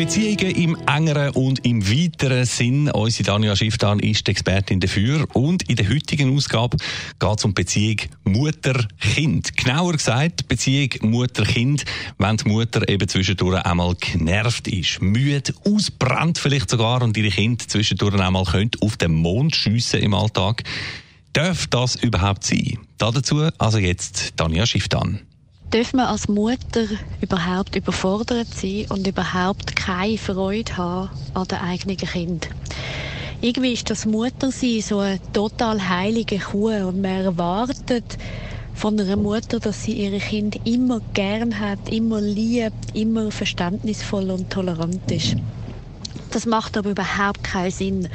Beziehungen im engeren und im weiteren Sinn. Unsere Danja Schifftan ist Expertin dafür. Und in der heutigen Ausgabe geht es um Beziehung Mutter-Kind. Genauer gesagt, Beziehung Mutter-Kind, wenn die Mutter eben zwischendurch einmal genervt ist, müde, ausbrennt vielleicht sogar und ihre Kinder zwischendurch einmal auf den Mond schiessen im Alltag. Darf das überhaupt sein? Dazu also jetzt Danja Schifftan. Darf man als Mutter überhaupt überfordert sein und überhaupt keine Freude haben an den eigenen Kind? Irgendwie ist das Muttersein so eine total heilige Kuh und man erwartet von einer Mutter, dass sie ihre Kind immer gern hat, immer liebt, immer verständnisvoll und tolerant ist. Das macht aber überhaupt keinen Sinn.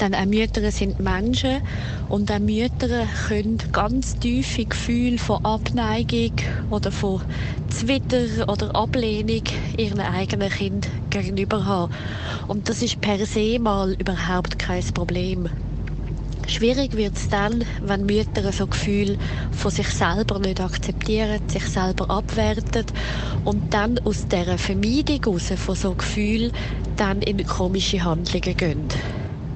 Denn auch Mütter sind Menschen und auch Mütter können ganz tiefe Gefühle von Abneigung oder von Zwitter oder Ablehnung ihren eigenen Kind gegenüber haben. Und das ist per se mal überhaupt kein Problem. Schwierig wird es dann, wenn Mütter so Gefühl von sich selber nicht akzeptieren, sich selber abwerten und dann aus dieser Vermeidung heraus von so Gefühl dann in komische Handlungen gehen.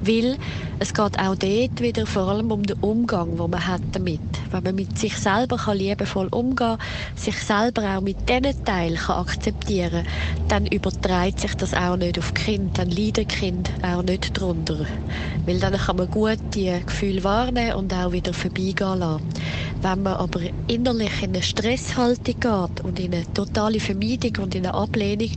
Weil es geht auch dort wieder vor allem um den Umgang, den man hat damit. Wenn man mit sich selber kann liebevoll umgehen sich selber auch mit diesen Teilen kann akzeptieren dann überträgt sich das auch nicht auf Kind, dann leidet Kind auch nicht darunter. Weil dann kann man gut die Gefühle wahrnehmen und auch wieder vorbeigehen lassen. Wenn man aber innerlich in eine Stresshaltung geht und in eine totale Vermeidung und in eine Ablehnung,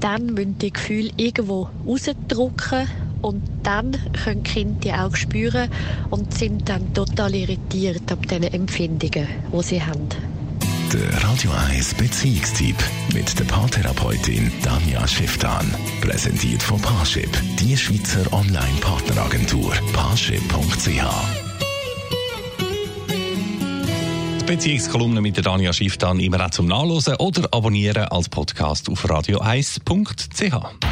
dann müssen die Gefühle irgendwo rausdrücken und dann können die Kinder die auch spüren und sind dann total irritiert ab den Empfindungen, die sie haben. Der Radio 1 Beziehungstyp mit der Paartherapeutin Danja Schifftan. Präsentiert von Paarship, die Schweizer Online-Partneragentur. Paarship.ch die Beziehungskolumne mit der Danja Schifftan immer auch zum Nachlesen oder abonnieren als Podcast auf radio1.ch.